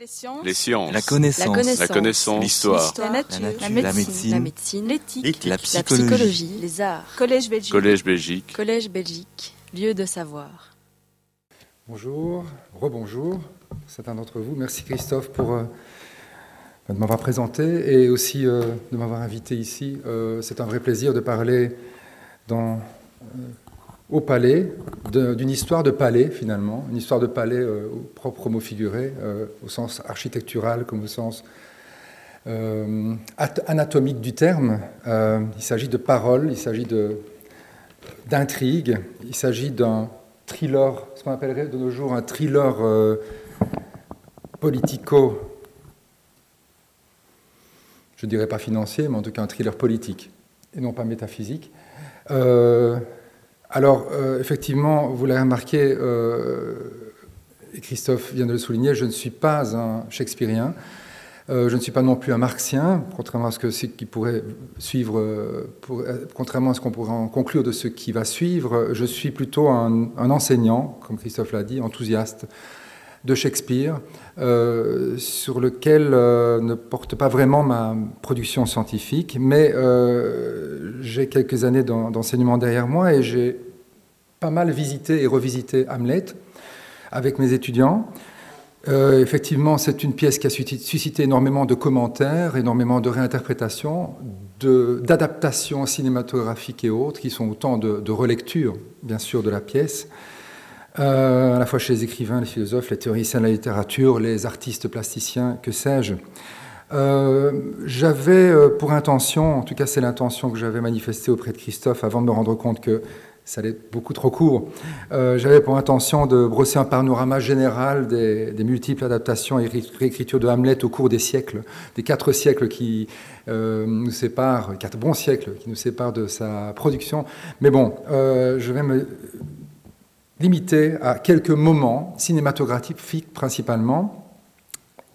Les sciences. Les sciences. La connaissance. La connaissance. L'histoire. La nature. La nature. La médecine. La médecine. L'éthique. La La psychologie. psychologie. Les arts. Collège Belgique. Collège Belgique. Collège Belgique. Lieu de savoir. Bonjour, rebonjour, certains d'entre vous. Merci Christophe pour euh, de m'avoir présenté et aussi euh, de m'avoir invité ici. Euh, c'est un vrai plaisir de parler dans, euh, au palais, d'une histoire de palais finalement, une histoire de palais euh, au propre mot figuré, euh, au sens architectural comme au sens euh, at- anatomique du terme. Il s'agit de paroles, il s'agit de d'intrigue, il s'agit d'un thriller, ce qu'on appellerait de nos jours un thriller politico, je ne dirais pas financier, mais en tout cas un thriller politique, et non pas métaphysique. Alors, euh, effectivement, vous l'avez remarqué, euh, et Christophe vient de le souligner, je ne suis pas un shakespearien. Euh, je ne suis pas non plus un marxien, contrairement à ce que qui pourrait suivre, contrairement à ce qu'on pourrait en conclure de ce qui va suivre. Je suis plutôt un enseignant, comme Christophe l'a dit, enthousiaste de Shakespeare, euh, sur lequel euh, ne porte pas vraiment ma production scientifique, mais euh, j'ai quelques années d'en- d'enseignement derrière moi et j'ai pas mal visité et revisité Hamlet avec mes étudiants. Effectivement, c'est une pièce qui a suscité, énormément de commentaires, énormément de réinterprétations, d'adaptations cinématographiques et autres, qui sont autant de, relectures, bien sûr, de la pièce, à la fois chez les écrivains, les philosophes, les théoriciens de la littérature, les artistes plasticiens, que sais-je. Euh, j'avais euh, pour intention, en tout cas c'est l'intention que j'avais manifestée auprès de Christophe avant de me rendre compte que ça allait être beaucoup trop court. Euh, J'avais pour intention de brosser un panorama général des, multiples adaptations et ré- réécritures de Hamlet au cours des siècles, des quatre siècles qui euh, nous séparent, quatre bons siècles qui nous séparent de sa production. Mais bon, euh, je vais me limiter à quelques moments cinématographiques principalement,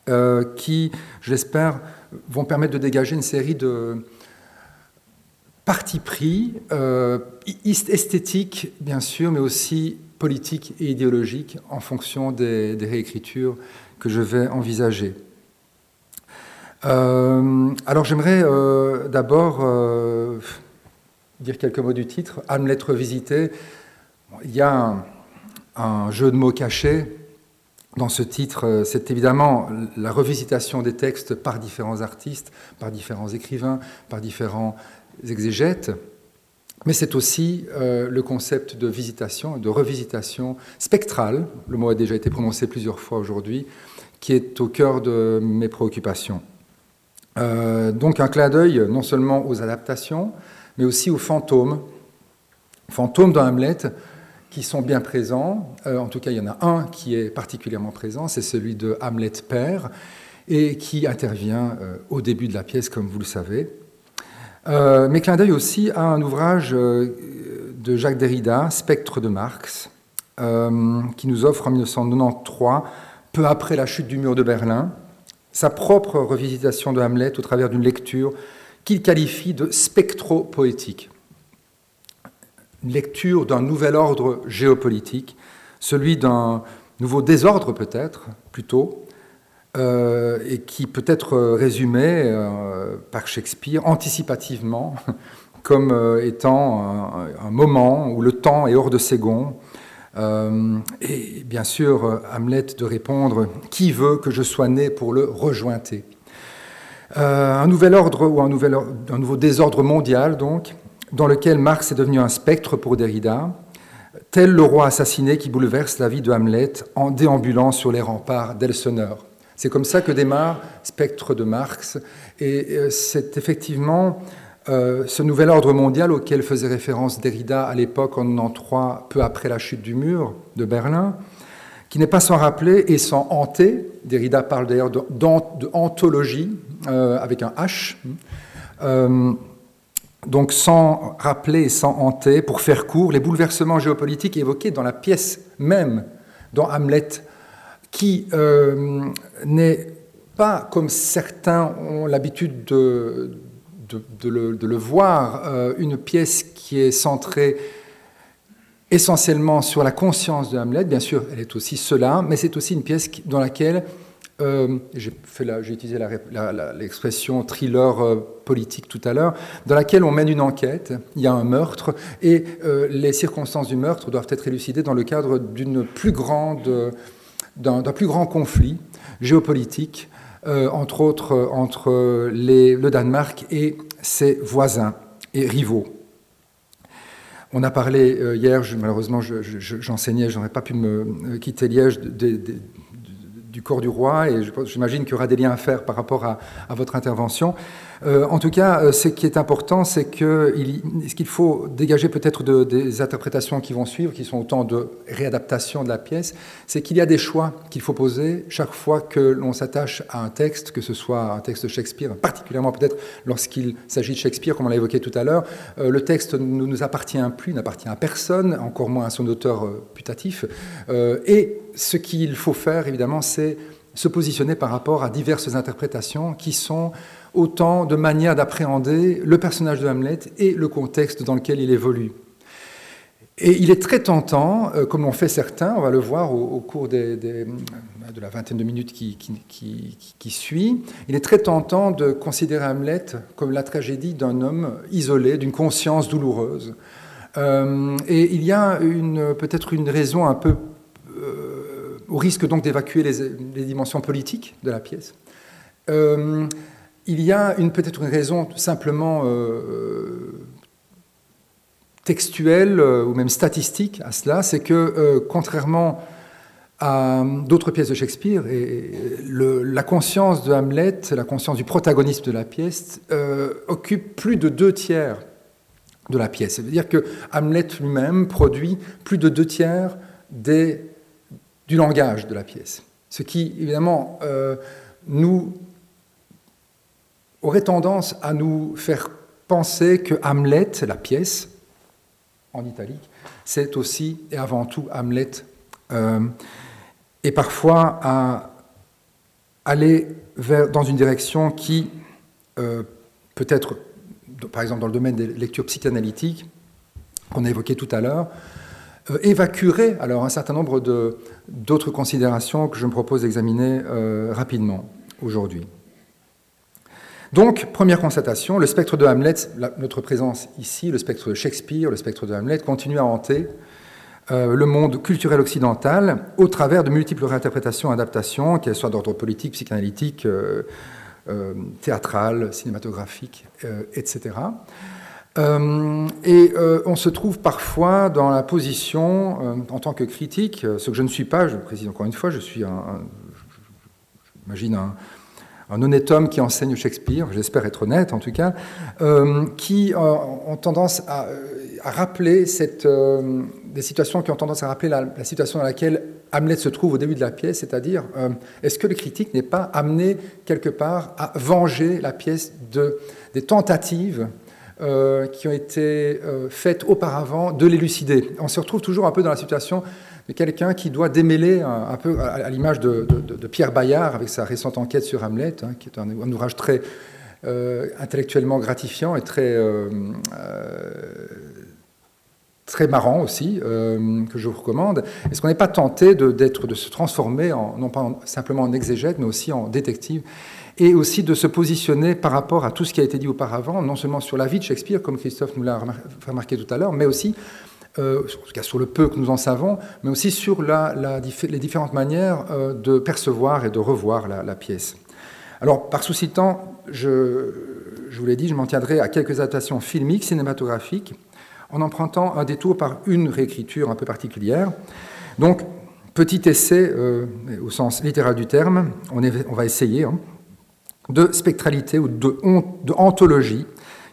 euh, qui, je l'espère, vont permettre de dégager une série de partis pris, euh, est- esthétiques bien sûr, mais aussi politiques et idéologiques en fonction des, réécritures que je vais envisager. Euh, alors j'aimerais euh, d'abord dire quelques mots du titre, Hamlet revisité. Bon, Il y a un, un jeu de mots caché dans ce titre, euh, c'est évidemment la revisitation des textes par différents artistes, par différents écrivains, par différents exégètes, mais c'est aussi euh, le concept de visitation, de revisitation spectrale, le mot a déjà été prononcé plusieurs fois aujourd'hui, qui est au cœur de mes préoccupations. Euh, donc un clin d'œil non seulement aux adaptations, mais aussi aux fantômes, fantômes dans Hamlet, qui sont bien présents. Euh, en tout cas, il y en a un qui est particulièrement présent, c'est celui de Hamlet père, et qui intervient euh, au début de la pièce, comme vous le savez. Euh, mais clin d'œil aussi à un ouvrage de Jacques Derrida, Spectre de Marx, qui nous offre en 1993, peu après la chute du mur de Berlin, sa propre revisitation de Hamlet au travers d'une lecture qu'il qualifie de spectro-poétique lecture d'un nouvel ordre géopolitique, celui d'un nouveau désordre peut-être, plutôt, euh, et qui peut être résumé euh, par Shakespeare anticipativement comme euh, étant un, moment où le temps est hors de ses et bien sûr, Hamlet de répondre Qui veut que je sois né pour le rejointer? Un nouvel ordre ou un, nouvel, un nouveau désordre mondial, donc, dans lequel Marx est devenu un spectre pour Derrida, tel le roi assassiné qui bouleverse la vie de Hamlet en déambulant sur les remparts d'Elseneur. C'est comme ça que démarre Spectre de Marx, et euh, c'est effectivement euh, ce nouvel ordre mondial auquel faisait référence Derrida à l'époque en 93, peu après la chute du mur de Berlin, qui n'est pas sans rappeler et sans hanter, Derrida parle d'ailleurs hantologie, euh, avec un H, euh, donc sans rappeler et sans hanter, pour faire court, les bouleversements géopolitiques évoqués dans la pièce même, dans Hamlet, qui euh, n'est pas, comme certains ont l'habitude de, le, voir, euh, une pièce qui est centrée essentiellement sur la conscience de Hamlet. Bien sûr, elle est aussi cela, mais c'est aussi une pièce dans laquelle euh, j'ai utilisé l'expression thriller euh, politique tout à l'heure, dans laquelle on mène une enquête, il y a un meurtre, et euh, les circonstances du meurtre doivent être élucidées dans le cadre d'un plus grand conflit géopolitique, entre autres entre le Danemark et ses voisins et rivaux. On a parlé hier, malheureusement j'enseignais, je, n'aurais pas pu me quitter Liège, des du corps du roi, et j'imagine qu'il y aura des liens à faire par rapport à, votre intervention. Euh, en tout cas, euh, ce qui est important, c'est qu'il faut dégager peut-être des interprétations qui vont suivre, qui sont autant de réadaptation de la pièce, c'est qu'il y a des choix qu'il faut poser chaque fois que l'on s'attache à un texte, que ce soit un texte de Shakespeare, particulièrement peut-être lorsqu'il s'agit de Shakespeare, comme on l'a évoqué tout à l'heure. Euh, le texte ne nous appartient plus, n'appartient à personne, encore moins à son auteur putatif. et ce qu'il faut faire, évidemment, c'est se positionner par rapport à diverses interprétations qui sont autant de manières d'appréhender le personnage de Hamlet et le contexte dans lequel il évolue. Et il est très tentant, euh, comme l'ont fait certains, on va le voir au, cours de la vingtaine de minutes qui, qui, suit, il est très tentant de considérer Hamlet comme la tragédie d'un homme isolé, d'une conscience douloureuse. Euh, et il y a peut-être une raison un peu au risque donc d'évacuer les, dimensions politiques de la pièce. Euh, il y a peut-être une raison simplement euh, textuelle euh, ou même statistique à cela, c'est que contrairement à d'autres pièces de Shakespeare, et la conscience de Hamlet, la conscience du protagonisme de la pièce, occupe plus de deux tiers de la pièce. Ça veut dire que Hamlet lui-même produit plus de deux tiers du langage de la pièce. Ce qui, évidemment, euh, nous aurait tendance à nous faire penser que Hamlet, la pièce, en italique, c'est aussi et avant tout Hamlet, euh, et parfois à aller dans une direction qui, euh, peut-être, par exemple dans le domaine des lectures psychanalytiques, qu'on a évoqué tout à l'heure, euh, évacuerait alors un certain nombre d'autres considérations que je me propose d'examiner rapidement aujourd'hui. Donc, première constatation, le spectre de Hamlet, notre présence ici, le spectre de Shakespeare, le spectre de Hamlet, continue à hanter euh, le monde culturel occidental au travers de multiples réinterprétations, adaptations, qu'elles soient d'ordre politique, psychanalytique, théâtral, cinématographique, etc. Euh, et euh, on se trouve parfois dans la position, euh, en tant que critique, ce que je ne suis pas, je précise encore une fois, je suis un, j'imagine un, honnête homme qui enseigne Shakespeare, j'espère être honnête en tout cas, qui ont tendance à, rappeler cette, des situations qui ont tendance à rappeler la, situation dans laquelle Hamlet se trouve au début de la pièce, c'est-à-dire est-ce que le critique n'est pas amené quelque part à venger la pièce de, des tentatives euh, qui ont été euh, faites auparavant, de l'élucider? On se retrouve toujours un peu dans la situation de quelqu'un qui doit démêler, un, peu à, l'image de, Pierre Bayard avec sa récente enquête sur Hamlet, hein, qui est un, ouvrage très euh, intellectuellement gratifiant et très, très marrant aussi, que je vous recommande. Est-ce qu'on n'est pas tenté de, de se transformer, en, non pas simplement en exégète, mais aussi en détective et aussi de se positionner par rapport à tout ce qui a été dit auparavant, non seulement sur la vie de Shakespeare, comme Christophe nous l'a remarqué tout à l'heure, mais aussi, euh, en tout cas sur le peu que nous en savons, mais aussi sur les différentes manières euh, de percevoir et de revoir la, pièce. Alors, par souci de temps, je, vous l'ai dit, je m'en tiendrai à quelques adaptations filmiques, cinématographiques, en empruntant un détour par une réécriture un peu particulière. Donc, petit essai euh, au sens littéral du terme, on, on va essayer. Hein, de spectralité ou de, ontologie,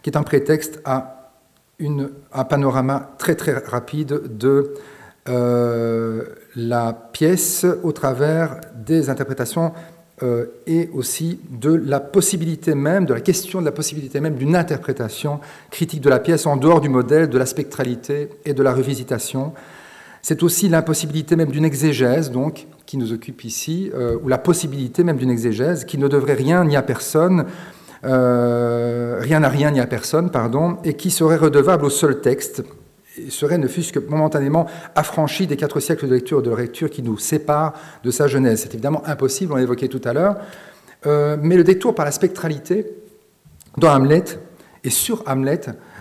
qui est un prétexte à un panorama très très rapide de euh, la pièce au travers des interprétations euh, et aussi de la possibilité même, de la question de la possibilité même d'une interprétation critique de la pièce en dehors du modèle de la spectralité et de la revisitation. C'est aussi l'impossibilité même d'une exégèse, donc, qui nous occupe ici, euh, ou la possibilité même d'une exégèse qui ne devrait rien ni à personne, euh, rien à rien ni à personne, pardon, et qui serait redevable au seul texte, serait ne fût-ce que momentanément affranchi des quatre siècles de lecture de lecture qui nous séparent de sa jeunesse. C'est évidemment impossible, on l'a évoqué tout à l'heure, euh, mais le détour par la spectralité dans Hamlet et sur Hamlet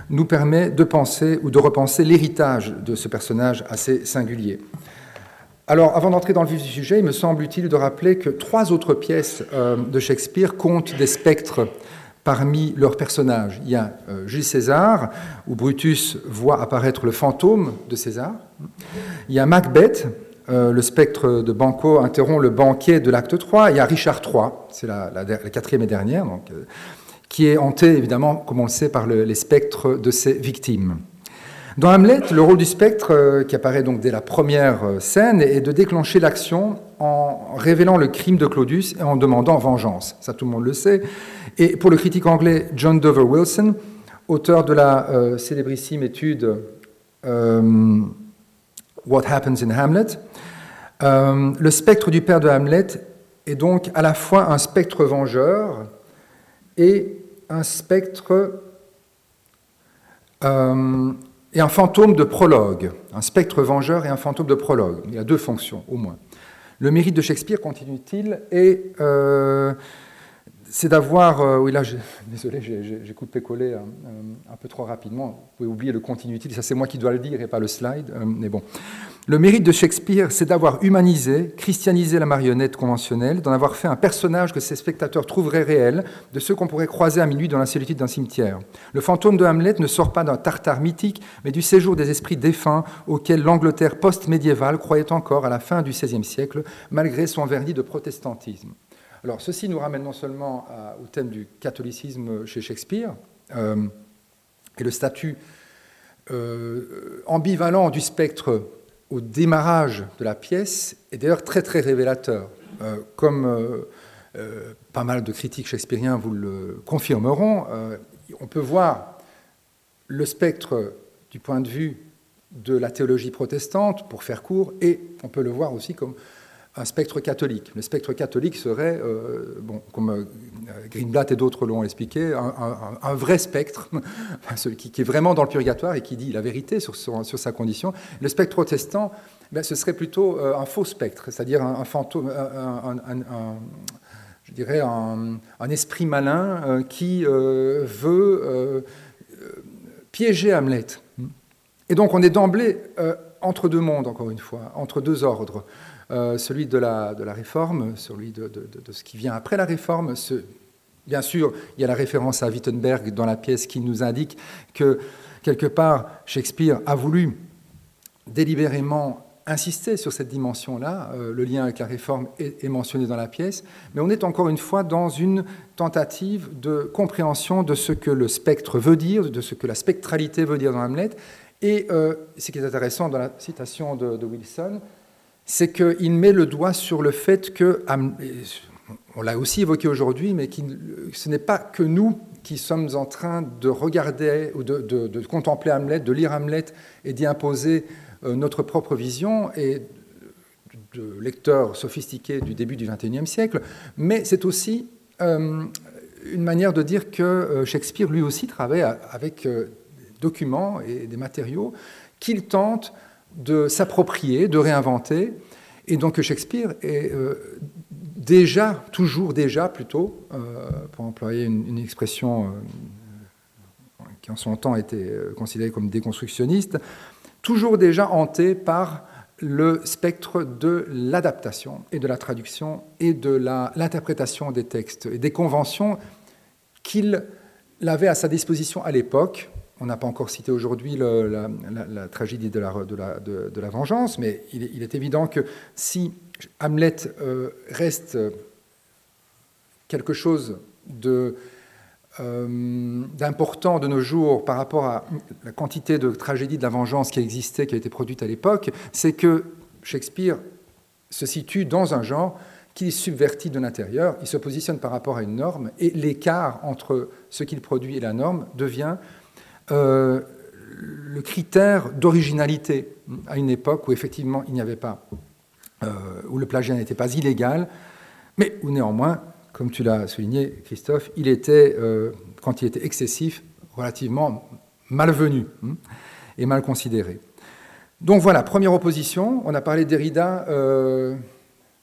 nous permet de penser ou de repenser l'héritage de ce personnage assez singulier. Alors, avant d'entrer dans le vif du sujet, il me semble utile de rappeler que trois autres pièces euh, de Shakespeare comptent des spectres parmi leurs personnages. Il y a euh, Jules César, où Brutus voit apparaître le fantôme de César. Il y a Macbeth, euh, le spectre de Banquo interrompt le banquet de l'acte 3. Il y a Richard III, c'est la, quatrième et dernière, donc, euh, qui est hanté, évidemment, comme on le sait, par les spectres de ses victimes. Dans Hamlet, le rôle du spectre, qui apparaît donc dès la première scène, est de déclencher l'action en révélant le crime de Claudius et en demandant vengeance. Ça, tout le monde le sait. Et pour le critique anglais John Dover Wilson, auteur de la euh, célébrissime étude euh, What Happens in Hamlet, euh, le spectre du père de Hamlet est donc à la fois un spectre vengeur et un spectre et un fantôme de prologue. Un spectre vengeur et un fantôme de prologue. Il y a deux fonctions au moins. Le mérite de Shakespeare, continue-t-il, est c'est d'avoir. Euh, oui, là, désolé, j'ai coupé-collé un, un, peu trop rapidement. Vous pouvez oublier le continuité, ça c'est moi qui dois le dire et pas le slide. Euh, mais bon. Le mérite de Shakespeare, c'est d'avoir humanisé, christianisé la marionnette conventionnelle, d'en avoir fait un personnage que ses spectateurs trouveraient réel, de ceux qu'on pourrait croiser à minuit dans la solitude d'un cimetière. Le fantôme de Hamlet ne sort pas d'un tartare mythique, mais du séjour des esprits défunts auxquels l'Angleterre post-médiévale croyait encore à la fin du XVIe siècle, malgré son vernis de protestantisme. Alors, ceci nous ramène non seulement au thème du catholicisme chez Shakespeare euh, et le statut euh, ambivalent du spectre au démarrage de la pièce est d'ailleurs très très révélateur. Euh, comme pas mal de critiques shakespeariens vous le confirmeront, on peut voir le spectre du point de vue de la théologie protestante, pour faire court, et on peut le voir aussi comme un spectre catholique. Le spectre catholique serait, euh, bon, comme euh, Greenblatt et d'autres l'ont expliqué, un, vrai spectre, qui, est vraiment dans le purgatoire et qui dit la vérité sur, sa condition. Le spectre protestant, ben, ce serait plutôt euh, un faux spectre, c'est-à-dire un, fantôme, je dirais un, esprit malin qui veut piéger Hamlet. Et donc on est d'emblée entre deux mondes, encore une fois, entre deux ordres. Euh, celui de la, réforme, celui de, ce qui vient après la réforme. Bien sûr, il y a la référence à Wittenberg dans la pièce qui nous indique que, quelque part, Shakespeare a voulu délibérément insister sur cette dimension-là. Euh, le lien avec la réforme est, mentionné dans la pièce, mais on est encore une fois dans une tentative de compréhension de ce que le spectre veut dire, de ce que la spectralité veut dire dans Hamlet. Et euh, ce qui est intéressant dans la citation de Wilson, c'est qu'il met le doigt sur le fait que, on l'a aussi évoqué aujourd'hui, mais ce n'est pas que nous qui sommes en train de regarder ou de, contempler Hamlet, de lire Hamlet et d'y imposer euh, notre propre vision et de lecteurs sophistiqués du début du XXIe siècle, mais c'est aussi euh, une manière de dire que euh, Shakespeare lui aussi travaille avec des documents et des matériaux qu'il tente de s'approprier, de réinventer. Et donc Shakespeare est euh, déjà, toujours déjà plutôt, euh, pour employer une, expression euh, qui en son temps était considérée comme déconstructionniste, toujours déjà hanté par le spectre de l'adaptation et de la traduction et de l'interprétation des textes et des conventions qu'il avait à sa disposition à l'époque on n'a pas encore cité aujourd'hui la, tragédie de la, vengeance, mais il est, évident que si Hamlet euh, reste quelque chose euh, d'important de, nos jours par rapport à la quantité de tragédies de la vengeance qui existait, qui a été produite à l'époque, c'est que Shakespeare se situe dans un genre qui est subverti de l'intérieur, il se positionne par rapport à une norme, et l'écart entre ce qu'il produit et la norme devient euh, le critère d'originalité à une époque où effectivement il n'y avait pas, euh, où le plagiat n'était pas illégal, mais où néanmoins, comme tu l'as souligné, Christophe, il était, euh, quand il était excessif, relativement malvenu. est mal considéré. Donc voilà, première opposition. On a parlé de Derrida, euh,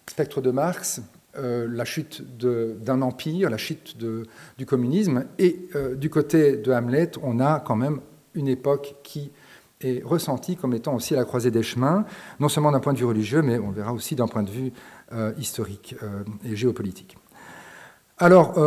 spectre de Marx, euh, la chute d'un empire, la chute du communisme. Et euh, du côté de Hamlet, on a quand même une époque qui est ressentie comme étant aussi la croisée des chemins, non seulement d'un point de vue religieux, mais on verra aussi d'un point de vue historique et géopolitique. Alors,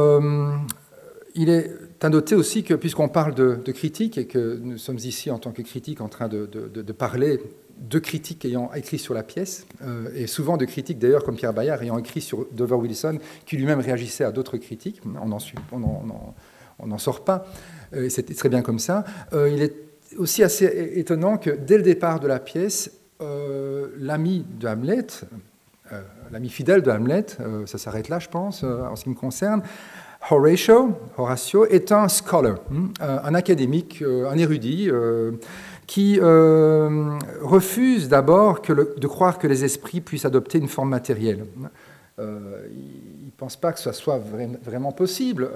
il est à noter aussi que, puisqu'on parle de, critique et que nous sommes ici en tant que critiques en train de, parler de critiques ayant écrit sur la pièce, euh, et souvent de critiques d'ailleurs comme Pierre Bayard ayant écrit sur Dover Wilson, qui lui-même réagissait à d'autres critiques, on n'en sort pas, euh, c'était très bien comme ça. Euh, il est aussi assez étonnant que dès le départ de la pièce, l'ami de Hamlet, l'ami fidèle de Hamlet, ça s'arrête là je pense en ce qui me concerne, Horatio, Horatio est un scholar, hmm, euh, un académique, euh, un érudit, euh, qui refuse d'abord de croire que les esprits puissent adopter une forme matérielle. il ne pense pas que ce soit vraiment possible.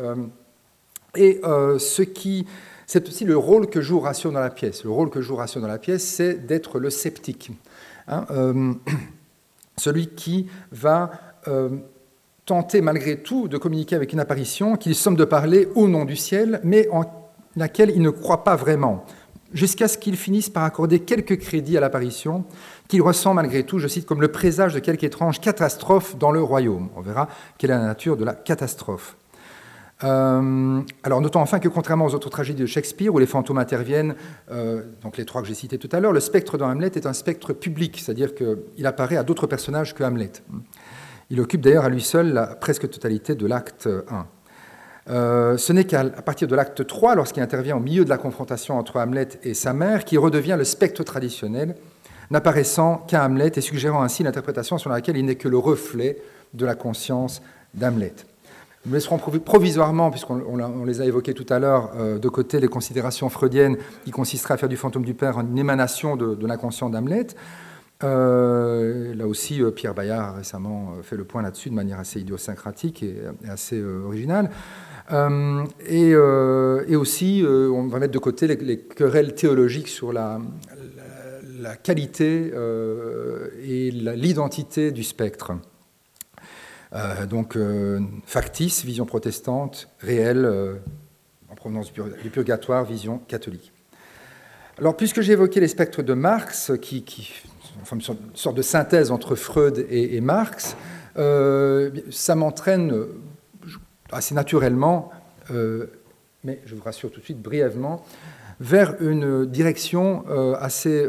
et ce qui, c'est aussi le rôle que joue Horatio dans la pièce. Le rôle que joue Horatio dans la pièce, c'est d'être le sceptique. Hein, celui qui va tenter malgré tout de communiquer avec une apparition qu'il somme de parler au nom du ciel, mais en laquelle il ne croit pas vraiment, jusqu'à ce qu'il finisse par accorder quelques crédits à l'apparition, qu'il ressent malgré tout, je cite, comme le présage de quelque étrange catastrophe dans le royaume. On verra quelle est la nature de la catastrophe. Euh, alors notons enfin que contrairement aux autres tragédies de Shakespeare où les fantômes interviennent, euh, donc les trois que j'ai cités tout à l'heure, le spectre dans Hamlet est un spectre public, c'est-à-dire qu'il apparaît à d'autres personnages que Hamlet. Il occupe d'ailleurs à lui seul la presque totalité de l'acte 1. Euh, ce n'est qu'à partir de l'acte 3, lorsqu'il intervient au milieu de la confrontation entre Hamlet et sa mère, qu'il redevient le spectre traditionnel, n'apparaissant qu'à Hamlet et suggérant ainsi l'interprétation sur laquelle il n'est que le reflet de la conscience d'Hamlet. Nous laisserons provisoirement, puisqu'on les a évoquées tout à l'heure, euh, de côté les considérations freudiennes qui consisteraient à faire du fantôme du père une émanation de l'inconscient d'Hamlet. Euh, là aussi, euh, Pierre Bayard a récemment euh, fait le point là-dessus de manière assez idiosyncratique et, assez originale. Et, aussi, on va mettre de côté les, querelles théologiques sur la, qualité et l'identité du spectre. donc, factice, vision protestante, réelle, en provenance du purgatoire, vision catholique. Alors, puisque j'ai évoqué les spectres de Marx, qui une sorte de synthèse entre Freud et, Marx, euh, ça m'entraîne assez naturellement, euh, mais je vous rassure tout de suite brièvement, vers une direction euh, assez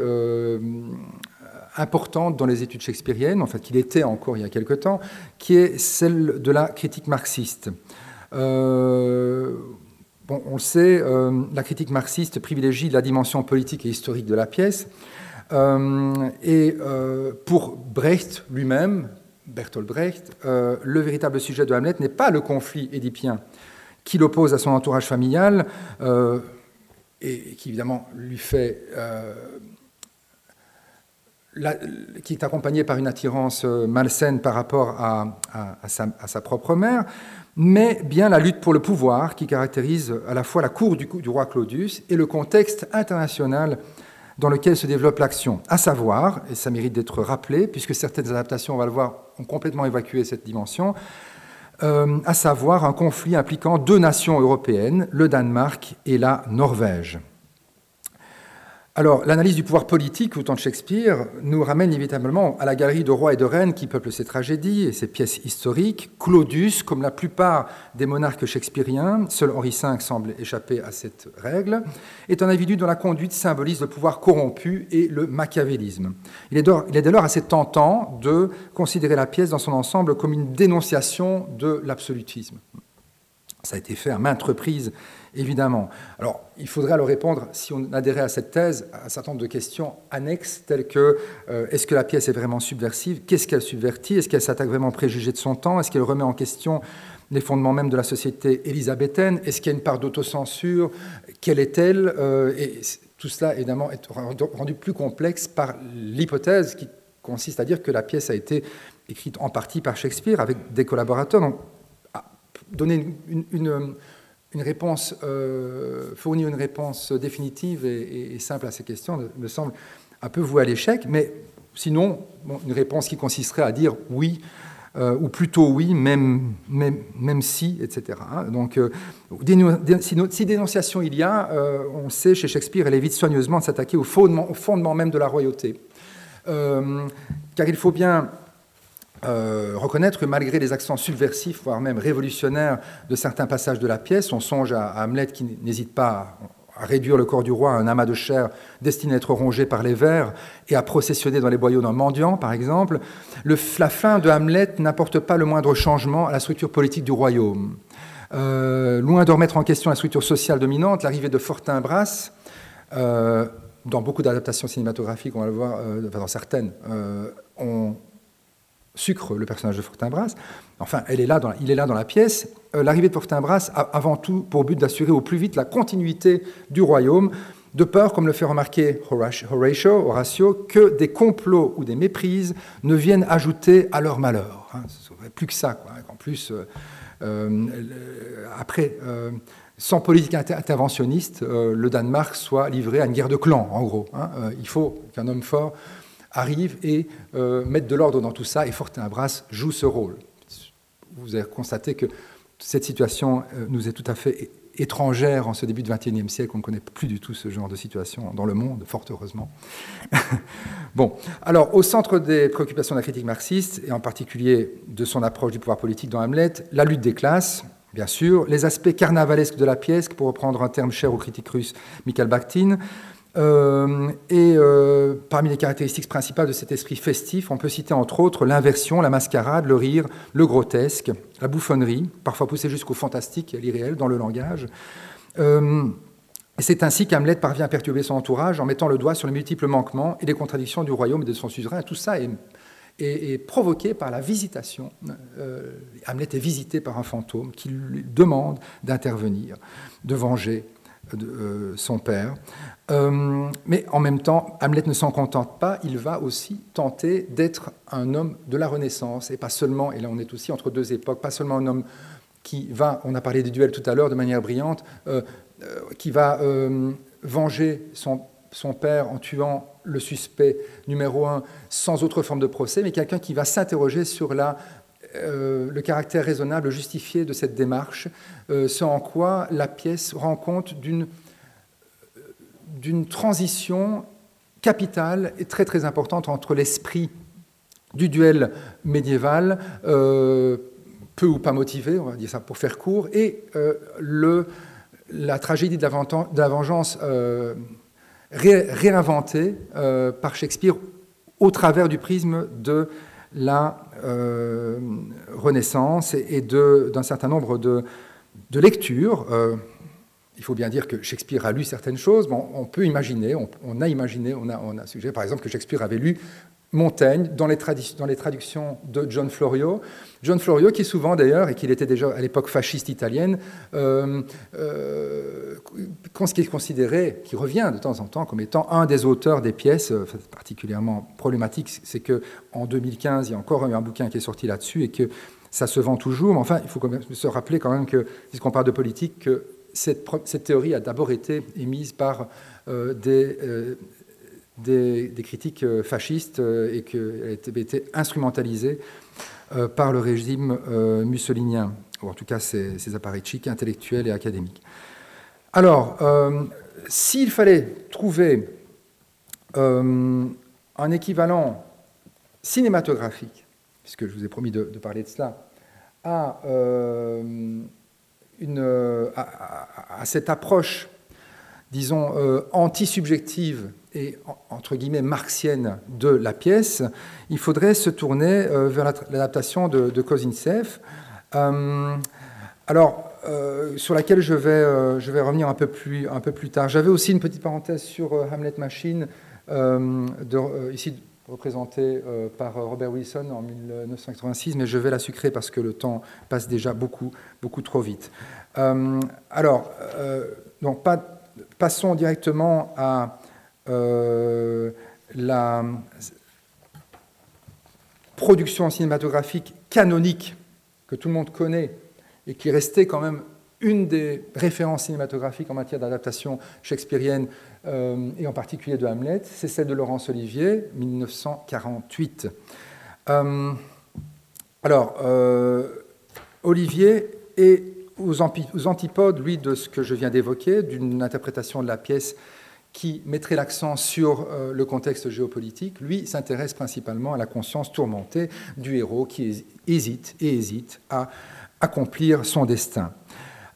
importante dans les études shakespeariennes, en fait qu'il était encore il y a quelque temps, qui est celle de la critique marxiste. Bon, on le sait, la critique marxiste privilégie la dimension politique et historique de la pièce, euh, et euh, pour Brecht lui-même, Bertolt Brecht, euh, le véritable sujet de Hamlet n'est pas le conflit édipien qui l'oppose à son entourage familial et qui évidemment lui fait qui est accompagné par une attirance malsaine par rapport à, sa, propre mère, mais bien la lutte pour le pouvoir qui caractérise à la fois la cour du, du roi Claudius et le contexte international dans lequel se développe l'action, à savoir, et ça mérite d'être rappelé, puisque certaines adaptations, on va le voir, ont complètement évacué cette dimension, euh, à savoir un conflit impliquant deux nations européennes, le Danemark et la Norvège. Alors, l'analyse du pouvoir politique au temps de Shakespeare nous ramène inévitablement à la galerie de rois et de reines qui peuplent ses tragédies et ses pièces historiques. Claudius, comme la plupart des monarques shakespeariens, seul Henri V semble échapper à cette règle, est un individu dont la conduite symbolise le pouvoir corrompu et le machiavélisme. Il est, dès lors assez tentant de considérer la pièce dans son ensemble comme une dénonciation de l'absolutisme. Ça a été fait à maintes reprises évidemment. Alors, il faudrait alors répondre, si on adhérait à cette thèse, à un certain nombre de questions annexes, telles que euh, est-ce que la pièce est vraiment subversive? Qu'est-ce qu'elle subvertit? Est-ce qu'elle s'attaque vraiment aux préjugés de son temps? Est-ce qu'elle remet en question les fondements même de la société élisabéthaine? Est-ce qu'il y a une part d'autocensure? Quelle est-elle? Euh, Et tout cela, évidemment, est rendu plus complexe par l'hypothèse qui consiste à dire que la pièce a été écrite en partie par Shakespeare avec des collaborateurs. Donc, donner une une réponse, fournir une réponse définitive et, simple à ces questions me semble un peu voué à l'échec, mais sinon, une réponse qui consisterait à dire oui, ou plutôt oui, même, même, même si, etc. Donc, si, dénonciation il y a, on sait chez Shakespeare, elle évite soigneusement de s'attaquer au fondement même de la royauté. car il faut bien euh, reconnaître que malgré les accents subversifs, voire même révolutionnaires de certains passages de la pièce, on songe à, Hamlet qui n'hésite pas à réduire le corps du roi à un amas de chair destiné à être rongé par les vers et à processionner dans les boyaux d'un mendiant, par exemple, le, la fin de Hamlet n'apporte pas le moindre changement à la structure politique du royaume. Euh, loin de remettre en question la structure sociale dominante, l'arrivée de Fortinbras, euh, dans beaucoup d'adaptations cinématographiques, on va le voir, dans certaines, on, sucre le personnage de Fortinbras. Enfin, il est là dans la pièce. Euh, l'arrivée de Fortinbras a avant tout pour but d'assurer au plus vite la continuité du royaume, de peur, comme le fait remarquer Horatio, que des complots ou des méprises ne viennent ajouter à leur malheur. Hein, plus que ça. Quoi. En plus, euh, euh, après, sans politique interventionniste, le Danemark soit livré à une guerre de clans, en gros. Hein. il faut qu'un homme fort arrive et euh, de l'ordre dans tout ça, et Fortinbras joue ce rôle. Vous avez constaté que cette situation euh, nous est tout à fait étrangère en ce début du XXIe siècle. On ne connaît plus du tout ce genre de situation dans le monde, fort heureusement. bon, alors au centre des préoccupations de la critique marxiste, et en particulier de son approche du pouvoir politique dans Hamlet, la lutte des classes, bien sûr, les aspects carnavalesques de la pièce, pour reprendre un terme cher au critique russe Mikhail Bakhtin, euh, et euh, parmi les caractéristiques principales de cet esprit festif, on peut citer entre autres l'inversion, la mascarade, le rire, le grotesque, la bouffonnerie, parfois poussée jusqu'au fantastique et à l'irréel dans le langage. Euh, c'est ainsi qu'Hamlet parvient à perturber son entourage en mettant le doigt sur les multiples manquements et les contradictions du royaume et de son suzerain. Tout ça est, est, provoqué par la visitation. Hamlet est visité par un fantôme qui lui demande d'intervenir, de venger son père. Euh, mais en même temps, Hamlet ne s'en contente pas, il va aussi tenter d'être un homme de la Renaissance, et pas seulement, et là on est aussi entre deux époques, pas seulement un homme qui va, on a parlé des duels tout à l'heure de manière brillante, euh, euh, qui va venger son, son, père en tuant le suspect numéro un sans autre forme de procès, mais quelqu'un qui va s'interroger sur la le caractère raisonnable, justifié de cette démarche, ce en quoi la pièce rend compte d'une transition capitale et très très importante entre l'esprit du duel médiéval, euh, peu ou pas motivé, on va dire ça pour faire court, et euh, le, la tragédie de la, vengeance euh, réinventée par Shakespeare au travers du prisme de la Renaissance et, d'un certain nombre de, lectures il faut bien dire que Shakespeare a lu certaines choses. On peut imaginer, on, a imaginé, on a, on a, suggéré par exemple que Shakespeare avait lu Montaigne dans les, traductions de John Florio. John Florio, qui souvent d'ailleurs, et qu'il était déjà à l'époque fasciste italienne, euh, euh, qui est considéré, qui revient de temps en temps comme étant un des auteurs des pièces, euh, particulièrement problématique, c'est qu'en 2015, il y a encore eu un bouquin qui est sorti là-dessus et que ça se vend toujours. Enfin, il faut quand même se rappeler quand même que, puisqu'on parle de politique, que cette, théorie a d'abord été émise par euh, euh, des, critiques euh, fascistes et qu'elle a été, instrumentalisée par le régime mussolinien, ou en tout cas ses, appareils chics, intellectuels et académiques. Alors, s'il fallait trouver un équivalent cinématographique, puisque je vous ai promis de, parler de cela, à euh, à, cette approche, disons, euh, anti-subjective et entre guillemets marxienne de la pièce, il faudrait se tourner euh, vers l'adaptation de, de Kozintsev. alors, sur laquelle je vais, je vais revenir un peu plus, un peu plus tard. J'avais aussi une petite parenthèse sur Hamlet Machine, ici représenté par Robert Wilson en 1986, mais je vais la sucrer parce que le temps passe déjà beaucoup, beaucoup trop vite. Euh, alors, euh, donc, passons directement à euh, la production cinématographique canonique que tout le monde connaît et qui restait quand même une des références cinématographiques en matière d'adaptation shakespearienne, euh, et en particulier de Hamlet, c'est celle de Laurence Olivier, 1948. Euh, alors, euh, Olivier est aux, antipodes, lui, de ce que je viens d'évoquer, d'une interprétation de la pièce qui mettrait l'accent sur le contexte géopolitique, lui s'intéresse principalement à la conscience tourmentée du héros qui hésite et hésite à accomplir son destin.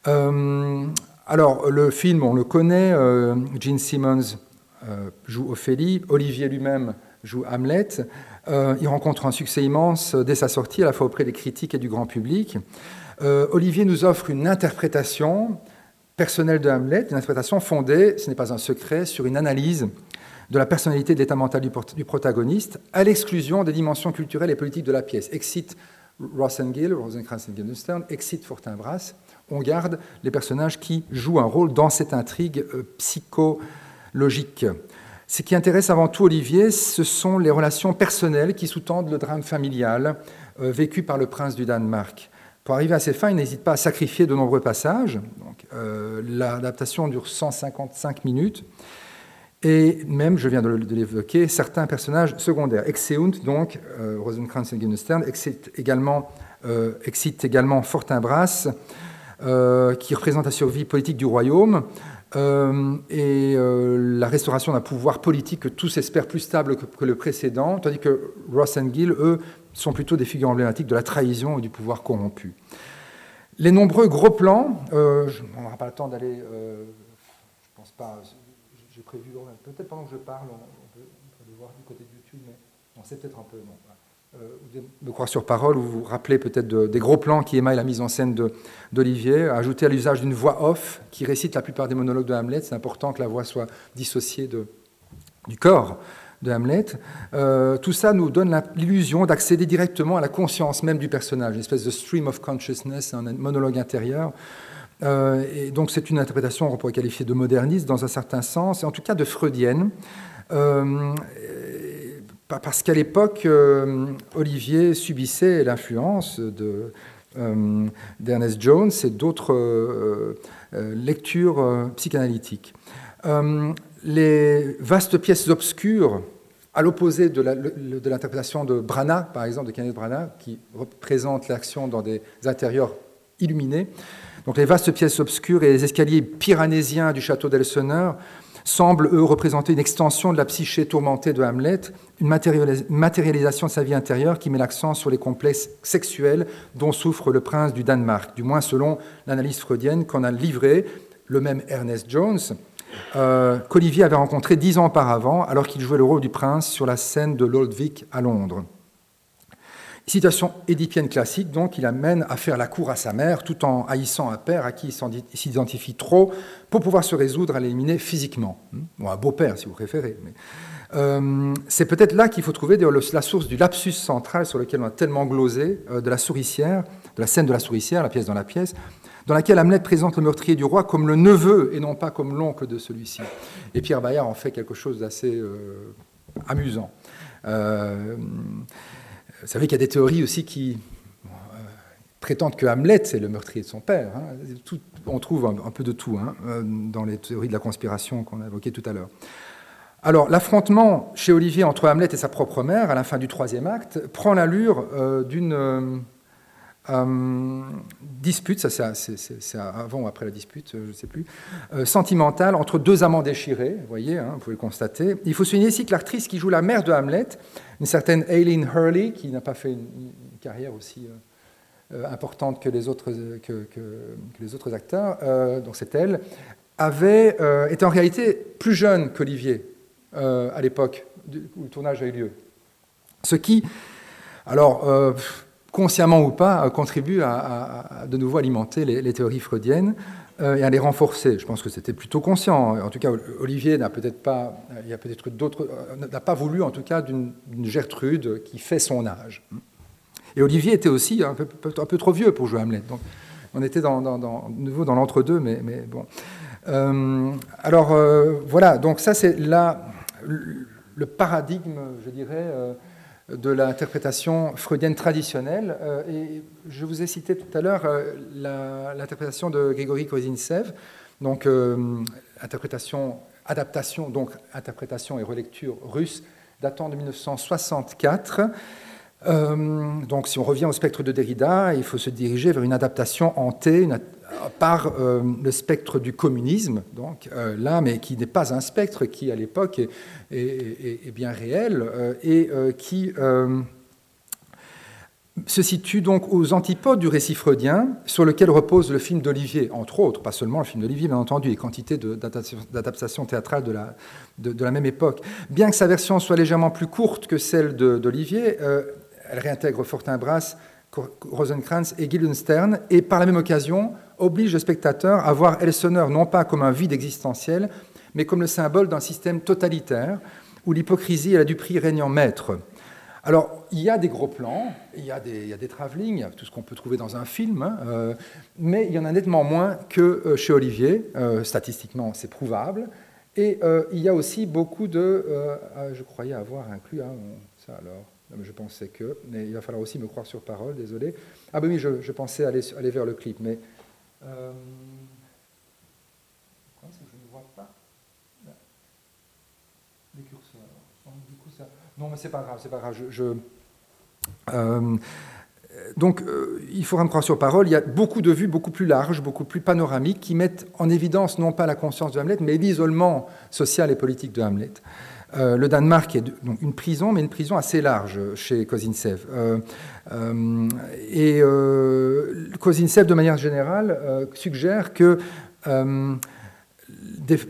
Euh, alors, le film, on le connaît, euh, Gene Simmons euh, joue Ophélie, Olivier lui-même joue Hamlet. il rencontre un succès immense dès sa sortie, à la fois auprès des critiques et du grand public. Olivier nous offre une interprétation personnelle de Hamlet, une interprétation fondée, ce n'est pas un secret, sur une analyse de la personnalité de l'état mental du, protagoniste, à l'exclusion des dimensions culturelles et politiques de la pièce. Excite Rosengill, Rosencrantz et Guildenstern, excite Fortinbras on garde les personnages qui jouent un rôle dans cette intrigue euh, psychologique. Ce qui intéresse avant tout Olivier, ce sont les relations personnelles qui sous-tendent le drame familial euh, vécu par le prince du Danemark. Pour arriver à ces fins, il n'hésite pas à sacrifier de nombreux passages. Euh, l'adaptation dure 155 minutes. Et même, je viens de l'évoquer, certains personnages secondaires. Exeunt, donc, Rosencrantz et Guildenstern, excite également, excite également Fortinbras, euh, qui représente la survie politique du royaume euh, et euh, la restauration d'un pouvoir politique que tous espèrent plus stable que, le précédent, tandis que Ross and Gill, eux, sont plutôt des figures emblématiques de la trahison et du pouvoir corrompu. Les nombreux gros plans, on n'aura pas le temps d'aller, je pense pas, j'ai prévu, peut-être pendant que je parle, on, peut, le voir du côté de YouTube, mais on sait peut-être un peu, non. Euh, de croire sur parole, ou vous vous rappelez peut-être des gros plans qui émaillent la mise en scène d'Olivier, ajouter à l'usage d'une voix off qui récite la plupart des monologues de Hamlet. C'est important que la voix soit dissociée du corps de Hamlet. Euh, tout ça nous donne l'illusion d'accéder directement à la conscience même du personnage, une espèce de stream of consciousness, un monologue intérieur. Euh, et donc c'est une interprétation, on pourrait qualifier de moderniste dans un certain sens, et en tout cas de freudienne parce qu'à l'époque, euh, Olivier subissait l'influence euh, d'Ernest Jones et d'autres euh, lectures psychanalytiques. les vastes pièces obscures, à l'opposé de l'interprétation de, Brana, par exemple, de Kenneth Branagh, qui représente l'action dans des intérieurs illuminés, donc les vastes pièces obscures et les escaliers pyranésiens du château d'Elseneur semblent, eux, représenter une extension de la psyché tourmentée de Hamlet, une matérialisation de sa vie intérieure qui met l'accent sur les complexes sexuels dont souffre le prince du Danemark, du moins selon l'analyse freudienne qu'on a livrée, le même Ernest Jones, euh, qu'Olivier avait rencontré dix ans auparavant, alors qu'il jouait le rôle du prince sur la scène de l'Old Vic à Londres. Situation édipienne classique, donc, il amène à faire la cour à sa mère tout en haïssant un père à qui il s'identifie trop pour pouvoir se résoudre à l'éliminer physiquement. Ou un beau-père, si vous préférez. Euh, c'est peut-être là qu'il faut trouver la source du lapsus central sur lequel on a tellement glosé, euh, de la souricière, de la scène de la souricière, la pièce dans la pièce, dans laquelle Hamlet présente le meurtrier du roi comme le neveu et non pas comme l'oncle de celui-ci. Et Pierre Bayard en fait quelque chose d'assez euh, amusant. Vous savez qu'il y a des théories aussi qui euh, prétendent que Hamlet est le meurtrier de son père. Hein. on trouve un, peu de tout hein, euh, dans les théories de la conspiration qu'on a évoquées tout à l'heure. Alors, l'affrontement chez Olivier entre Hamlet et sa propre mère, à la fin du troisième acte, prend l'allure euh, d'une euh, dispute, ça c'est avant ou après la dispute, je ne sais plus, euh, sentimentale entre deux amants déchirés, vous voyez, hein, vous pouvez le constater. Il faut souligner ici que l'actrice qui joue la mère de Hamlet, une certaine Aileen Hurley, qui n'a pas fait une, carrière aussi euh, importante que les autres, que, les autres acteurs, donc c'est elle, avait, été en réalité plus jeune qu'Olivier à l'époque où le tournage a eu lieu. Ce qui, alors, consciemment ou pas, contribue à, de nouveau alimenter les, théories freudiennes euh, et à les renforcer. Je pense que c'était plutôt conscient. En tout cas, Olivier n'a peut-être pas, il a peut-être d'autres, euh, n'a pas voulu en tout cas d'une Gertrude qui fait son âge. Et Olivier était aussi un peu, un peu trop vieux pour jouer Hamlet. Donc, on était dans, de nouveau dans l'entre-deux, mais, mais, bon. Euh, alors voilà, donc ça c'est là le paradigme, je dirais de l'interprétation freudienne traditionnelle. et je vous ai cité tout à l'heure l'interprétation de Grégory Kozintsev, donc interprétation, adaptation, donc interprétation et relecture russe datant de 1964. Euh, donc, si on revient au spectre de Derrida, il faut se diriger vers une adaptation hantée par euh, le spectre du communisme, donc euh, là, mais qui n'est pas un spectre qui, à l'époque, est, bien réel et qui se situe donc aux antipodes du récit freudien sur lequel repose le film d'Olivier, entre autres, pas seulement le film d'Olivier, bien entendu, et quantité d'adaptations théâtrales de la, de, la, même époque. Bien que sa version soit légèrement plus courte que celle d'Olivier, euh, elle réintègre Fortinbras, Rosenkrantz et Guildenstern, et par la même occasion oblige le spectateur à voir Elsener non pas comme un vide existentiel, mais comme le symbole d'un système totalitaire où l'hypocrisie et la duperie règnent en maître. Alors, il y a des gros plans, il y a des, il y a tout ce qu'on peut trouver dans un film, hein, euh, mais il y en a nettement moins que euh, chez Olivier. Euh, statistiquement, c'est prouvable. Et il y a aussi beaucoup de. Ah, je croyais avoir inclus hein, ça alors. je pensais que. Mais il va falloir aussi me croire sur parole, désolé. Ah, ben oui, je, pensais aller, vers le clip, mais. Non, mais c'est pas grave, c'est pas grave. Je, euh, donc, euh, il me croire sur parole. Il y a beaucoup de vues beaucoup plus larges, beaucoup plus panoramiques, qui mettent en évidence non pas la conscience de Hamlet, mais l'isolement social et politique de Hamlet. Euh, le Danemark est donc une prison, mais une prison assez large chez Kozintsev. et Kozintsev, de manière générale, suggère que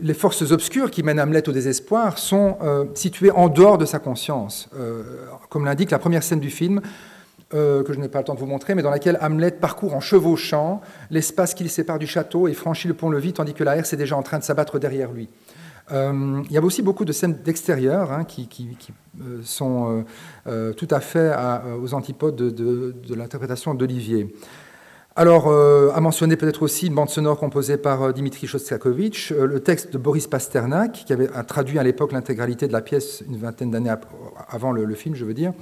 les forces obscures qui mènent Hamlet au désespoir sont euh, situées en dehors de sa conscience. Euh, comme l'indique la première scène du film, euh, que je n'ai pas le temps de vous montrer, mais dans laquelle Hamlet parcourt en chevauchant l'espace qui le sépare du château et franchit le pont-levis, tandis que la herse est déjà en train de s'abattre derrière lui. Il y a aussi beaucoup de scènes d'extérieur hein, qui, sont tout à fait aux antipodes de, l'interprétation d'Olivier. Alors, euh, à mentionner peut-être aussi une bande sonore composée par euh, Dimitri Shostakovich, euh, le texte de Boris Pasternak, qui avait traduit à l'époque l'intégralité de la pièce une vingtaine d'années avant le, film, je veux dire,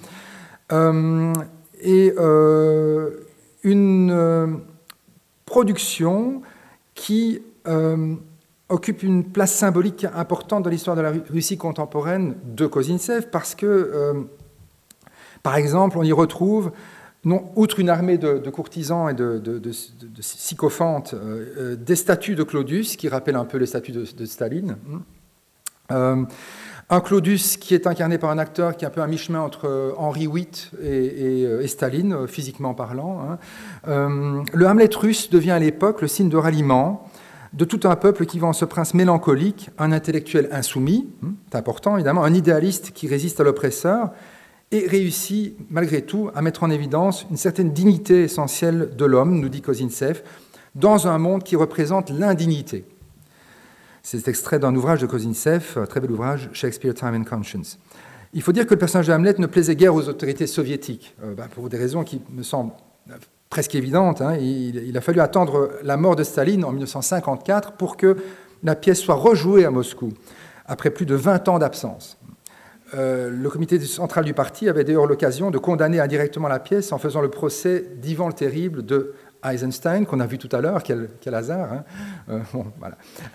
et une production qui occupe une place symbolique importante dans l'histoire de la Russie contemporaine de Kozintsev, parce que, par exemple, on y retrouve non, outre une armée de, courtisans et de, sycophantes, euh, euh, des statues de Claudius, qui rappellent un peu les statues de, Staline. Euh, un Claudius qui est incarné par un acteur qui est un peu un mi-chemin entre Henri VIII et, Staline, physiquement parlant. Hein. le Hamlet russe devient à l'époque le signe de ralliement de tout un peuple qui vend ce prince mélancolique, un intellectuel insoumis, hein, c'est important évidemment, un idéaliste qui résiste à l'oppresseur, et réussit malgré tout à mettre en évidence une certaine dignité essentielle de l'homme, nous dit Kozintsev, dans un monde qui représente l'indignité. C'est extrait d'un ouvrage de Kozintsev, très bel ouvrage, Shakespeare, Time and Conscience. Il faut dire que le personnage de Hamlet ne plaisait guère aux autorités soviétiques, euh, bah, pour des raisons qui me semblent presque évidentes. Hein. Il, a fallu attendre la mort de Staline en 1954 pour que la pièce soit rejouée à Moscou, après plus de 20 ans d'absence. Euh, le comité central du parti avait d'ailleurs l'occasion de condamner indirectement la pièce en faisant le procès d'Ivan le Terrible de Eisenstein, qu'on a vu tout à l'heure, quel, hasard, hein. euh,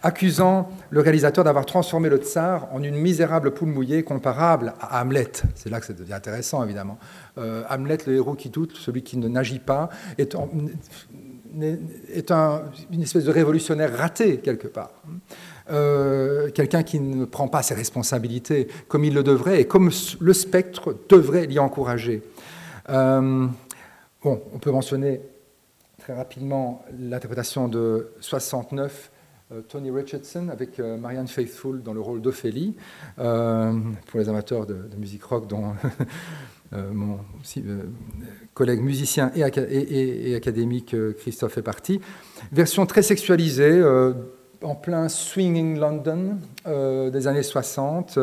accusant le réalisateur d'avoir transformé le tsar en une misérable poule mouillée comparable à Hamlet. C'est là que ça devient intéressant, évidemment. Euh, Hamlet, le héros qui doute, celui qui ne n'agit pas, est, une espèce de révolutionnaire raté, quelque part. Euh, quelqu'un qui ne prend pas ses responsabilités comme il le devrait et comme le spectre devrait l'y encourager. Bon, on peut mentionner très rapidement l'interprétation de 69 euh, Tony Richardson avec Marianne Faithfull dans le rôle d'Ophélie, pour les amateurs de, musique rock dont mon collègue musicien et, et, académique Christophe fait partie. Version très sexualisée en plein swinging London euh, des années 60,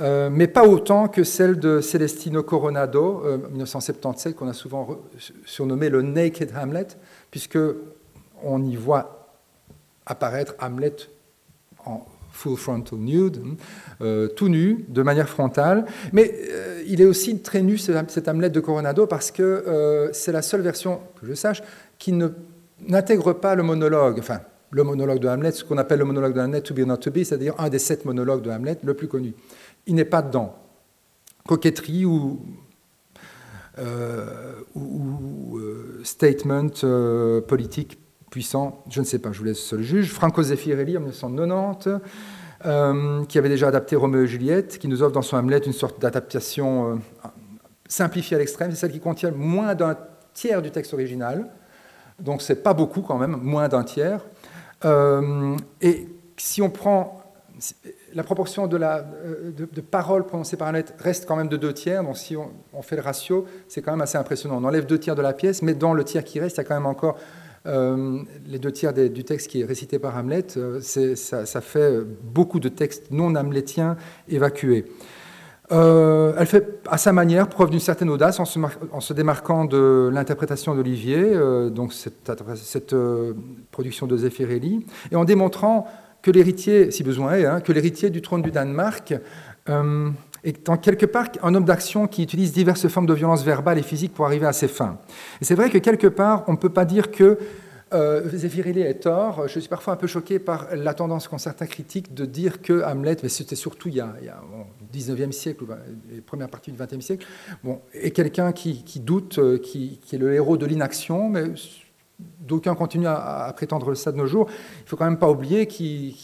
euh, euh, mais pas autant que celle de Celestino Coronado, 1977, qu'on a souvent surnommé le Naked Hamlet, puisque on y voit apparaître Hamlet en full frontal nude, hein, tout nu, de manière frontale. Mais il est aussi très nu, cet Hamlet de Coronado, parce que c'est la seule version, que je sache, qui n'intègre pas le monologue. Enfin, le monologue de Hamlet, ce qu'on appelle le monologue de Hamlet, To Be or Not To Be, c'est-à-dire un des sept monologues de Hamlet, le plus connu. Il n'est pas dedans. Coquetterie ou, euh, euh, statement euh, politique puissant, je ne sais pas, je vous laisse le juge. Franco Zeffirelli, en 1990, qui avait déjà adapté Roméo et Juliette, qui nous offre dans son Hamlet une sorte d'adaptation simplifiée à l'extrême, c'est celle qui contient moins d'un tiers du texte original, donc c'est pas beaucoup quand même, moins d'un tiers. Et si on prend la proportion euh, de, paroles prononcées par Hamlet reste quand même de deux tiers, donc si on, fait le ratio, c'est quand même assez impressionnant. On enlève deux tiers de la pièce, mais dans le tiers qui reste, il y a quand même encore euh, les deux tiers du texte qui est récité par Hamlet. Ça, ça, fait beaucoup de textes non hamlétiens évacués. Euh, elle fait à sa manière preuve d'une certaine audace en se, démarquant de l'interprétation d'Olivier, euh, donc cette, euh, production de Zeffirelli, et en démontrant que l'héritier, si besoin est, hein, que l'héritier du trône du Danemark est en quelque part un homme d'action qui utilise diverses formes de violence verbale et physique pour arriver à ses fins. Et c'est vrai que quelque part, on ne peut pas dire que euh, Zeffirelli est tort. Je suis parfois un peu choqué par la tendance qu'ont certains critiques de dire que Hamlet, mais c'était surtout il y a, il y a 19e siècle, ou les premières parties du 20e siècle, bon, est quelqu'un qui, doute, euh, qui, est le héros de l'inaction, mais d'aucuns continuent à, prétendre ça de nos jours. Il ne faut quand même pas oublier qu'il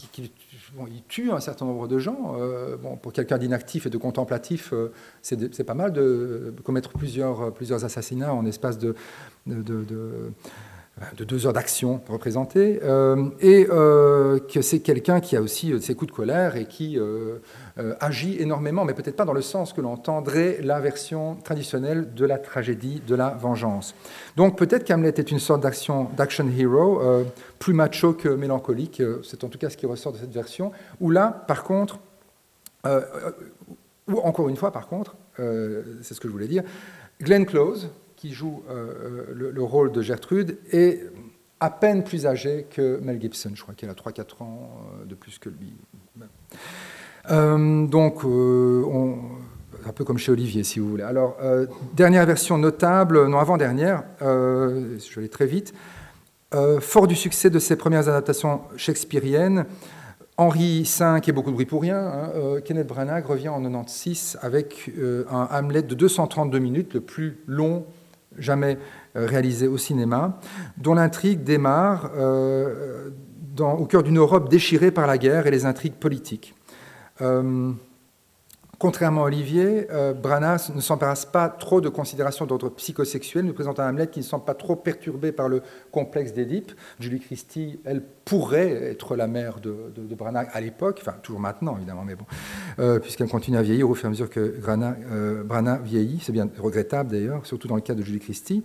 tue un certain nombre de gens. Euh, pour quelqu'un d'inactif et de contemplatif, euh, c'est pas mal de commettre plusieurs, assassinats en espace de deux heures d'action représentée, euh, et euh, que c'est quelqu'un qui a aussi euh, ses coups de colère et qui agit énormément, mais peut-être pas dans le sens que l'on entendrait la version traditionnelle de la tragédie de la vengeance. Donc peut-être qu'Hamlet est une sorte d'action, d'action hero, plus macho que mélancolique, c'est en tout cas ce qui ressort de cette version, où là, par contre, ou encore une fois, par contre, c'est ce que je voulais dire, Glenn Close, qui joue euh, euh, le, rôle de Gertrude, est à peine plus âgée que Mel Gibson. Je crois qu'elle a 3-4 ans euh, de plus que lui. donc, on, un peu comme chez Olivier, si vous voulez. Alors, dernière version notable, non avant-dernière, je vais aller très vite. fort du succès de ses premières adaptations shakespeariennes, Henri V et beaucoup de bruit pour rien, hein, Kenneth Branagh revient en 96 avec un Hamlet de 232 minutes, le plus long jamais euh, réalisé au cinéma, dont l'intrigue démarre euh, au cœur d'une Europe déchirée par la guerre et les intrigues politiques. Euh, Contrairement à Olivier, euh, ne s'embarrasse pas trop de considérations d'ordre psychosexuel, nous présentant un Hamlet qui ne semble pas trop perturbé par le complexe d'Édipe. Julie Christie, elle pourrait être la mère de, de, Branagh à l'époque, enfin toujours maintenant évidemment, mais bon, euh, puisqu'elle continue à vieillir au fur et à mesure que Branagh, euh, vieillit, c'est bien regrettable d'ailleurs, surtout dans le cas de Julie Christie.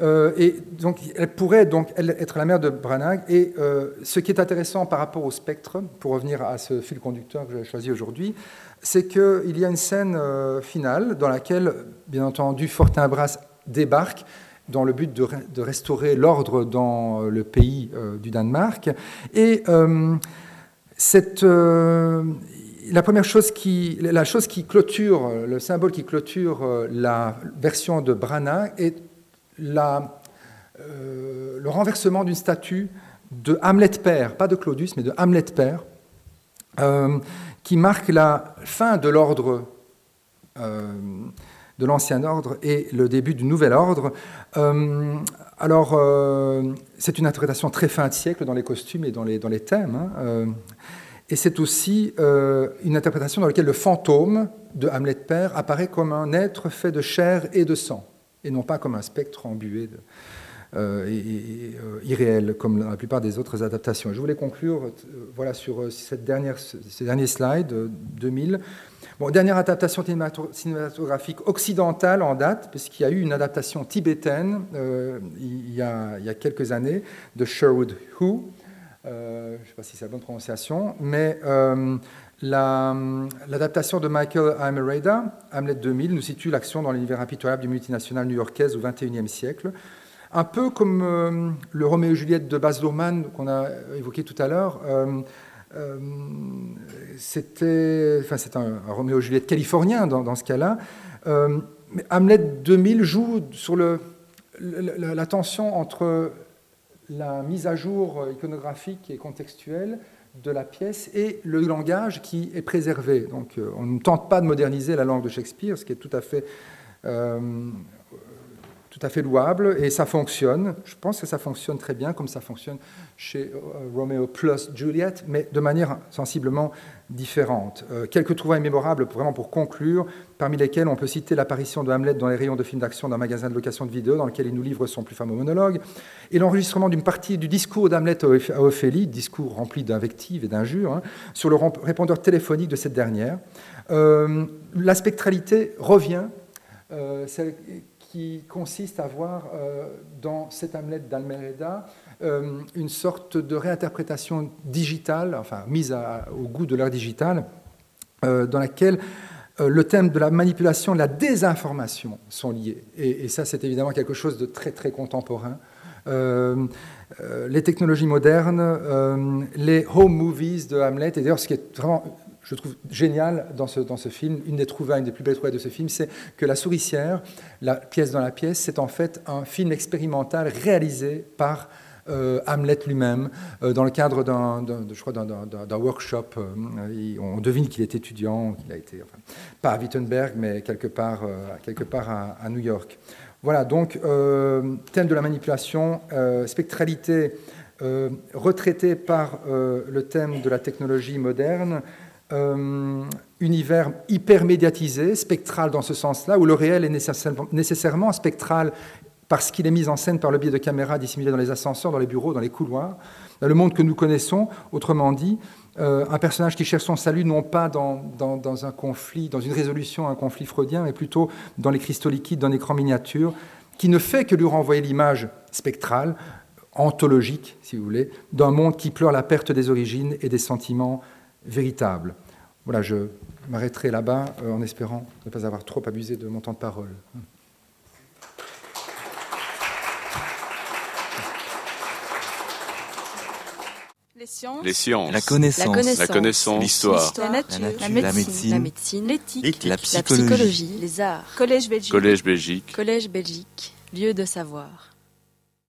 et donc elle pourrait donc être la mère de Branagh. Et ce qui est intéressant par rapport au spectre, pour revenir à ce fil conducteur que j'ai choisi aujourd'hui, c'est qu'il y a une scène euh, finale dans laquelle, bien entendu, Fortinbras débarque dans le but de, restaurer l'ordre dans le pays euh, du Danemark. Et euh, cette, la première chose qui, la chose qui clôture, le symbole qui clôture la version de Brana est la, le renversement d'une statue de Hamlet Père, pas de Claudius, mais de Hamlet Père, qui marque la fin de l'ordre, euh, de l'ancien ordre et le début du nouvel ordre. Euh, alors, euh, c'est une interprétation très fin de siècle dans les costumes et dans les, dans les thèmes. Hein, et c'est aussi une interprétation dans laquelle le fantôme de Hamlet Père apparaît comme un être fait de chair et de sang, et non pas comme un spectre embué de, euh, et, euh, irréel, comme la plupart des autres adaptations. Je voulais conclure euh, voilà, sur cette dernière, ces derniers slides, 2000. Bon, dernière adaptation cinématographique occidentale en date, puisqu'il y a eu une adaptation tibétaine il, y a, quelques années de Sherwood Hu. je ne sais pas si c'est la bonne prononciation, mais l'adaptation de Michael Amereda, Hamlet 2000, nous situe l'action dans l'univers impitoyable du multinational new-yorkaise au XXIe siècle. Un peu comme euh, le Roméo et Juliette de Baz qu'on a évoqué tout à l'heure, euh, c'était, enfin, c'est un, Roméo Juliette californien dans, ce cas-là. mais Hamlet 2000 joue sur la tension entre la mise à jour iconographique et contextuelle de la pièce et le langage qui est préservé. Donc on ne tente pas de moderniser la langue de Shakespeare, ce qui est tout à fait tout à fait louable et ça fonctionne. Je pense que ça fonctionne très bien comme ça fonctionne chez euh, Romeo plus Juliet, mais de manière sensiblement différente. Euh, quelques trouvailles mémorables vraiment pour conclure, parmi lesquelles on peut citer l'apparition de Hamlet dans les rayons de films d'action d'un magasin de location de vidéos dans lequel il nous livre son plus fameux monologue, et l'enregistrement d'une partie du discours d'Hamlet à Ophélie, discours rempli d'invectives et d'injures, hein, sur le répondeur téléphonique de cette dernière. Euh, la spectralité revient. Qui consiste à voir euh, dans cet Hamlet d'Almereda euh, une sorte de réinterprétation digitale, enfin mise au goût de l'ère digitale, euh, dans laquelle le thème de la manipulation, de la désinformation sont liés. Et ça, c'est évidemment quelque chose de très très contemporain. les technologies modernes, les home movies de Hamlet, et d'ailleurs ce qui est vraiment je trouve génial dans ce, dans ce film, une des trouvailles, une des plus belles trouvailles de ce film, c'est que La souricière, la pièce dans la pièce, c'est en fait un film expérimental réalisé par euh, Hamlet lui-même, euh, dans le cadre d'un, workshop. Euh, on devine qu'il est étudiant, qu'il a été, pas à Wittenberg, mais quelque part, quelque part à, à, New York. Voilà, donc, thème de la manipulation, spectralité retraitée par le thème de la technologie moderne, euh, univers hyper médiatisé, spectral dans ce sens-là, où le réel est nécessairement, spectral parce qu'il est mis en scène par le biais de caméras dissimulées dans les ascenseurs, dans les bureaux, dans les couloirs. Dans le monde que nous connaissons, autrement dit, euh, un personnage qui cherche son salut non pas dans, un conflit, dans une résolution, un conflit freudien, mais plutôt dans les cristaux liquides d'un écran miniature, qui ne fait que lui renvoyer l'image spectrale, anthologique, si vous voulez, d'un monde qui pleure la perte des origines et des sentiments véritable. Voilà, je m'arrêterai là-bas euh, en espérant ne pas avoir trop abusé de mon temps de parole. Les sciences. Les sciences. La connaissance. La connaissance. L'histoire. La, nature. La, médecine. La médecine. L'éthique. La, psychologie. Les arts. Collège Belgique. Collège Belgique. Collège Belgique. Lieu de savoir.